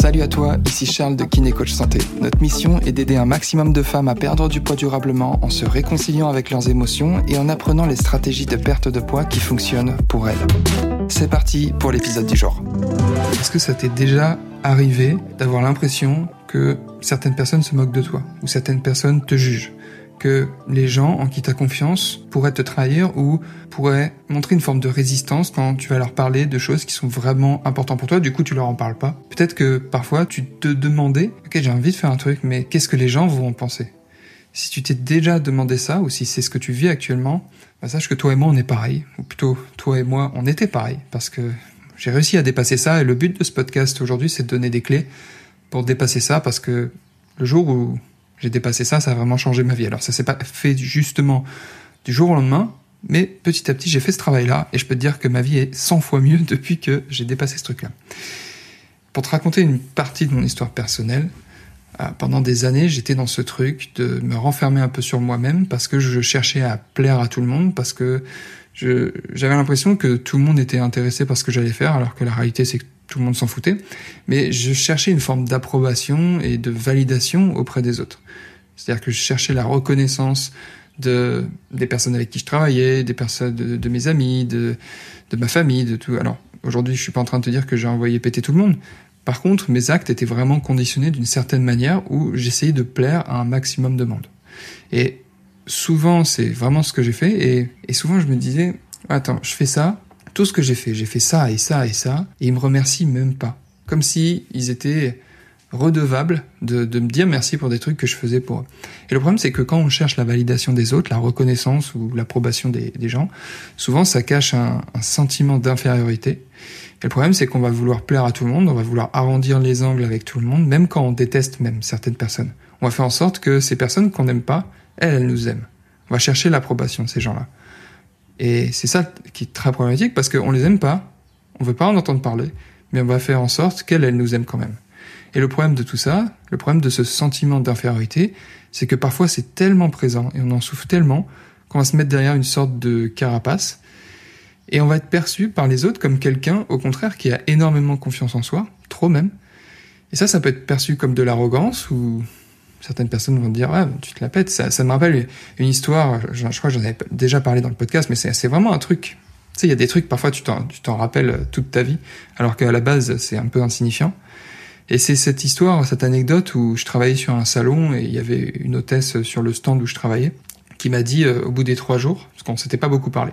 Salut à toi, ici Charles de Kiné Coach Santé. Notre mission est d'aider un maximum de femmes à perdre du poids durablement en se réconciliant avec leurs émotions et en apprenant les stratégies de perte de poids qui fonctionnent pour elles. C'est parti pour l'épisode du jour. Est-ce que ça t'est déjà arrivé d'avoir l'impression que certaines personnes se moquent de toi ou certaines personnes te jugent? Que les gens en qui tu as confiance pourraient te trahir ou pourraient montrer une forme de résistance quand tu vas leur parler de choses qui sont vraiment importantes pour toi, du coup tu leur en parles pas. Peut-être que parfois tu te demandais, ok j'ai envie de faire un truc, mais qu'est-ce que les gens vont en penser? Si tu t'es déjà demandé ça, ou si c'est ce que tu vis actuellement, bah sache que toi et moi on est pareil, ou plutôt toi et moi on était pareil, parce que j'ai réussi à dépasser ça, et le but de ce podcast aujourd'hui c'est de donner des clés pour dépasser ça, parce que le jour où j'ai dépassé ça, ça a vraiment changé ma vie. Alors ça s'est pas fait justement du jour au lendemain, mais petit à petit j'ai fait ce travail-là et je peux te dire que ma vie est 100 fois mieux depuis que j'ai dépassé ce truc-là. Pour te raconter une partie de mon histoire personnelle, euh, pendant des années j'étais dans ce truc de me renfermer un peu sur moi-même parce que je cherchais à plaire à tout le monde, parce que j'avais l'impression que tout le monde était intéressé par ce que j'allais faire, alors que la réalité c'est que tout le monde s'en foutait, mais je cherchais une forme d'approbation et de validation auprès des autres. C'est-à-dire que je cherchais la reconnaissance de des personnes avec qui je travaillais, des personnes de, mes amis, de, de ma famille, de tout. Alors aujourd'hui, je suis pas en train de te dire que j'ai envoyé péter tout le monde. Par contre, mes actes étaient vraiment conditionnés d'une certaine manière où j'essayais de plaire à un maximum de monde. Et souvent, c'est vraiment ce que j'ai fait. Et, et souvent, je me disais, attends, je fais ça, tout ce que j'ai fait, j'ai fait ça et ça et ça, et ils me remercient même pas. Comme si ils étaient redevables de, me dire merci pour des trucs que je faisais pour eux. Et le problème, c'est que quand on cherche la validation des autres, la reconnaissance ou l'approbation des, des, gens, souvent ça cache un, un sentiment d'infériorité. Et le problème, c'est qu'on va vouloir plaire à tout le monde, on va vouloir arrondir les angles avec tout le monde, même quand on déteste même certaines personnes. On va faire en sorte que ces personnes qu'on n'aime pas, elles, elles nous aiment. On va chercher l'approbation de ces gens-là. Et c'est ça qui est très problématique parce qu'on les aime pas, on veut pas en entendre parler, mais on va faire en sorte qu'elles, elles nous aiment quand même. Et le problème de tout ça, le problème de ce sentiment d'infériorité, c'est que parfois c'est tellement présent et on en souffre tellement qu'on va se mettre derrière une sorte de carapace et on va être perçu par les autres comme quelqu'un, au contraire, qui a énormément confiance en soi, trop même. Et ça, ça peut être perçu comme de l'arrogance ou certaines personnes vont dire ah tu te la pètes. Ça, me rappelle une histoire je, crois que j'en avais déjà parlé dans le podcast mais c'est vraiment un truc. Tu sais il y a des trucs parfois tu t'en rappelles toute ta vie alors qu'à la base c'est un peu insignifiant. Et c'est cette histoire cette anecdote où je travaillais sur un salon et il y avait une hôtesse sur le stand où je travaillais qui m'a dit euh, au bout des trois jours parce qu'on s'était pas beaucoup parlé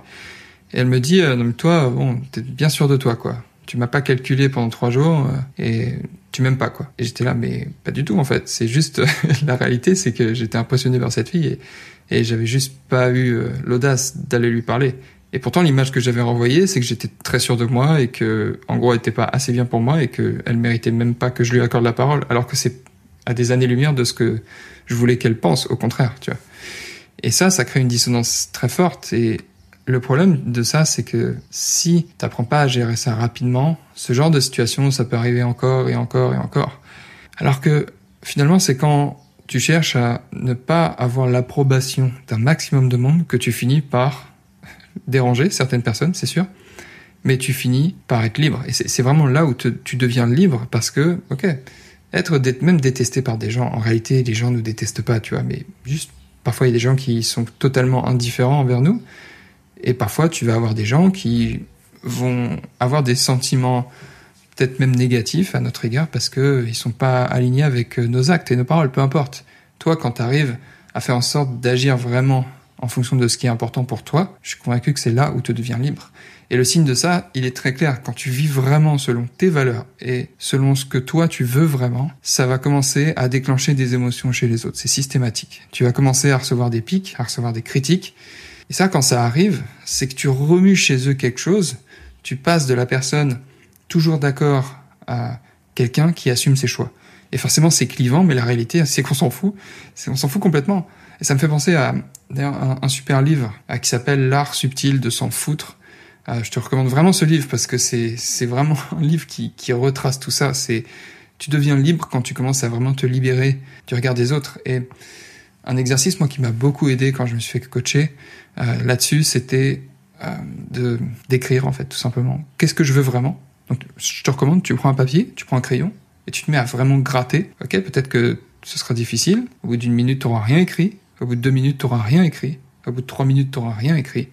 et elle me dit euh, non, toi bon t'es bien sûr de toi quoi. Tu m'as pas calculé pendant trois jours euh, et tu m'aimes pas quoi. Et j'étais là mais pas du tout en fait. C'est juste la réalité, c'est que j'étais impressionné par cette fille et, et j'avais juste pas eu euh, l'audace d'aller lui parler. Et pourtant l'image que j'avais renvoyée, c'est que j'étais très sûr de moi et que en gros elle était pas assez bien pour moi et que elle méritait même pas que je lui accorde la parole, alors que c'est à des années-lumière de ce que je voulais qu'elle pense. Au contraire, tu vois. Et ça, ça crée une dissonance très forte et le problème de ça, c'est que si t'apprends pas à gérer ça rapidement, ce genre de situation, ça peut arriver encore et encore et encore. Alors que finalement, c'est quand tu cherches à ne pas avoir l'approbation d'un maximum de monde que tu finis par déranger certaines personnes, c'est sûr, mais tu finis par être libre. Et c'est vraiment là où tu deviens libre parce que, ok, être même détesté par des gens, en réalité, les gens nous détestent pas, tu vois, mais juste parfois il y a des gens qui sont totalement indifférents envers nous et parfois, tu vas avoir des gens qui vont avoir des sentiments peut-être même négatifs à notre égard parce qu'ils sont pas alignés avec nos actes et nos paroles, peu importe. Toi, quand tu arrives à faire en sorte d'agir vraiment en fonction de ce qui est important pour toi, je suis convaincu que c'est là où tu deviens libre. Et le signe de ça, il est très clair. Quand tu vis vraiment selon tes valeurs et selon ce que toi tu veux vraiment, ça va commencer à déclencher des émotions chez les autres. C'est systématique. Tu vas commencer à recevoir des pics, à recevoir des critiques, et ça, quand ça arrive, c'est que tu remues chez eux quelque chose, tu passes de la personne toujours d'accord à quelqu'un qui assume ses choix. Et forcément, c'est clivant, mais la réalité, c'est qu'on s'en fout. On s'en fout complètement. Et ça me fait penser à un, super livre qui s'appelle L'art subtil de s'en foutre. Euh, je te recommande vraiment ce livre parce que c'est c'est vraiment un livre qui, qui retrace tout ça. C'est tu deviens libre quand tu commences à vraiment te libérer du regard des autres. Et un exercice moi qui m'a beaucoup aidé quand je me suis fait coacher euh, là-dessus, c'était euh, de d'écrire en fait tout simplement. Qu'est-ce que je veux vraiment? Donc je te recommande, tu prends un papier, tu prends un crayon et tu te mets à vraiment gratter. Ok, peut-être que ce sera difficile. Au bout d'une minute, tu n'auras rien écrit. Au bout de deux minutes, tu n'auras rien écrit. Au bout de trois minutes, tu n'auras rien écrit.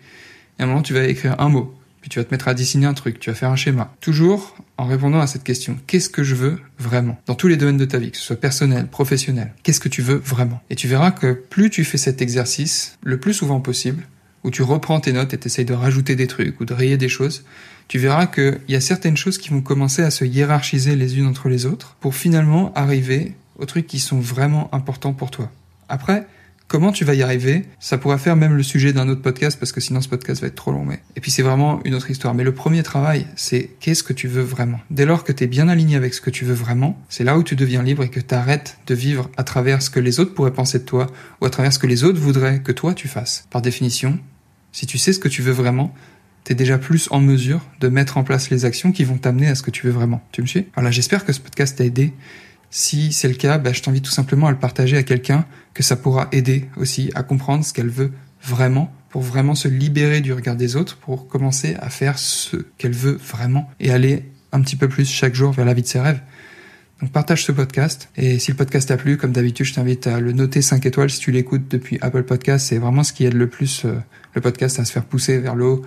Et à un moment, tu vas écrire un mot. Puis tu vas te mettre à dessiner un truc. Tu vas faire un schéma. Toujours en répondant à cette question. Qu'est-ce que je veux vraiment? Dans tous les domaines de ta vie, que ce soit personnel, professionnel. Qu'est-ce que tu veux vraiment? Et tu verras que plus tu fais cet exercice, le plus souvent possible, où tu reprends tes notes et t'essayes de rajouter des trucs ou de rayer des choses, tu verras qu'il y a certaines choses qui vont commencer à se hiérarchiser les unes entre les autres pour finalement arriver aux trucs qui sont vraiment importants pour toi. Après, comment tu vas y arriver Ça pourra faire même le sujet d'un autre podcast parce que sinon ce podcast va être trop long. Mais... Et puis c'est vraiment une autre histoire. Mais le premier travail, c'est qu'est-ce que tu veux vraiment? Dès lors que tu es bien aligné avec ce que tu veux vraiment, c'est là où tu deviens libre et que tu arrêtes de vivre à travers ce que les autres pourraient penser de toi ou à travers ce que les autres voudraient que toi tu fasses. Par définition, si tu sais ce que tu veux vraiment, tu es déjà plus en mesure de mettre en place les actions qui vont t'amener à ce que tu veux vraiment. Tu me suis? Voilà, j'espère que ce podcast t'a aidé. Si c'est le cas, bah, je t'invite tout simplement à le partager à quelqu'un que ça pourra aider aussi à comprendre ce qu'elle veut vraiment pour vraiment se libérer du regard des autres, pour commencer à faire ce qu'elle veut vraiment et aller un petit peu plus chaque jour vers la vie de ses rêves. Donc partage ce podcast. Et si le podcast t'a plu, comme d'habitude, je t'invite à le noter 5 étoiles si tu l'écoutes depuis Apple Podcast. C'est vraiment ce qui aide le plus euh, le podcast à se faire pousser vers le haut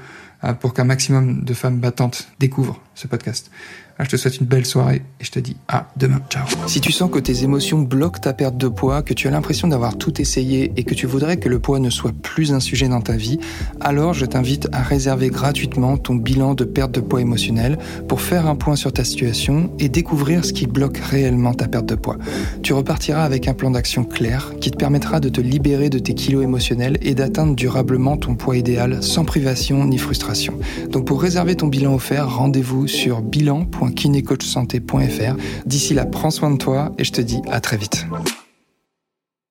pour qu'un maximum de femmes battantes découvrent ce podcast. Ah, je te souhaite une belle soirée et je te dis à demain. Ciao. Si tu sens que tes émotions bloquent ta perte de poids, que tu as l'impression d'avoir tout essayé et que tu voudrais que le poids ne soit plus un sujet dans ta vie, alors je t'invite à réserver gratuitement ton bilan de perte de poids émotionnel pour faire un point sur ta situation et découvrir ce qui bloque réellement ta perte de poids. Tu repartiras avec un plan d'action clair qui te permettra de te libérer de tes kilos émotionnels et d'atteindre durablement ton poids idéal sans privation ni frustration. Donc pour réserver ton bilan offert, rendez-vous sur bilan.kinécoachsanté.fr. D'ici là, prends soin de toi et je te dis à très vite.